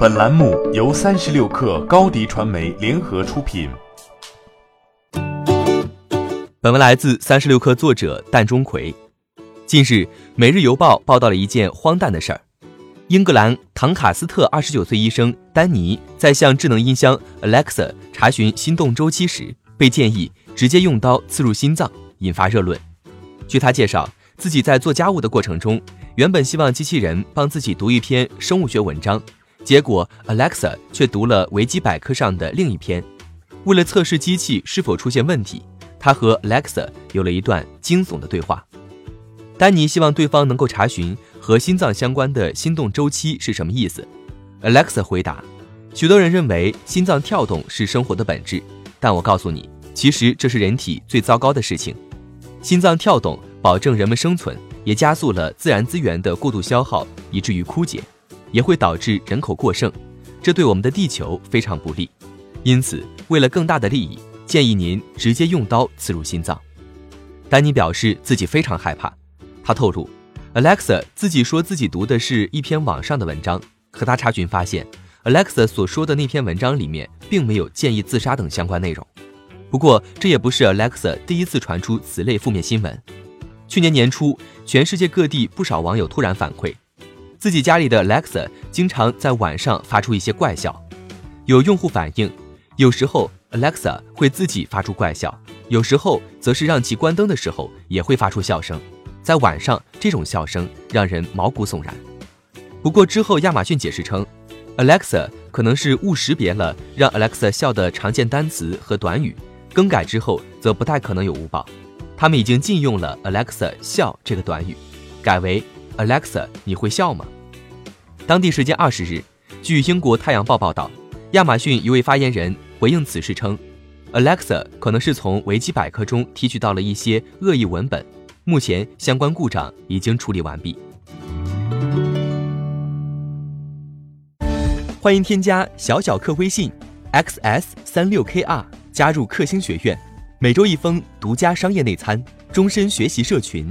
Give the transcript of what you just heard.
本栏目由三十六氪高低传媒联合出品。本文来自三十六氪作者蛋钟馗。近日，《每日邮报》报道了一件荒诞的事儿：英格兰唐卡斯特二十九岁医生丹尼在向智能音箱 Alexa 查询心动周期时，被建议直接用刀刺入心脏，引发热论。据他介绍，自己在做家务的过程中，原本希望机器人帮自己读一篇生物学文章。结果，Alexa 却读了维基百科上的另一篇。为了测试机器是否出现问题，他和 Alexa 有了一段惊悚的对话。丹尼希望对方能够查询和心脏相关的心动周期是什么意思。Alexa 回答：“许多人认为心脏跳动是生活的本质，但我告诉你，其实这是人体最糟糕的事情。心脏跳动保证人们生存，也加速了自然资源的过度消耗，以至于枯竭。”也会导致人口过剩，这对我们的地球非常不利。因此，为了更大的利益，建议您直接用刀刺入心脏。丹尼表示自己非常害怕。他透露，Alexa 自己说自己读的是一篇网上的文章，可他查询发现，Alexa 所说的那篇文章里面并没有建议自杀等相关内容。不过，这也不是 Alexa 第一次传出此类负面新闻。去年年初，全世界各地不少网友突然反馈。自己家里的 Alexa 经常在晚上发出一些怪笑，有用户反映，有时候 Alexa 会自己发出怪笑，有时候则是让其关灯的时候也会发出笑声，在晚上这种笑声让人毛骨悚然。不过之后亚马逊解释称，Alexa 可能是误识别了让 Alexa 笑的常见单词和短语，更改之后则不太可能有误报。他们已经禁用了 Alexa 笑这个短语，改为。Alexa，你会笑吗？当地时间二十日，据英国《太阳报》报道，亚马逊一位发言人回应此事称，Alexa 可能是从维基百科中提取到了一些恶意文本，目前相关故障已经处理完毕。欢迎添加小小客微信 xs 三六 kr 加入克星学院，每周一封独家商业内参，终身学习社群。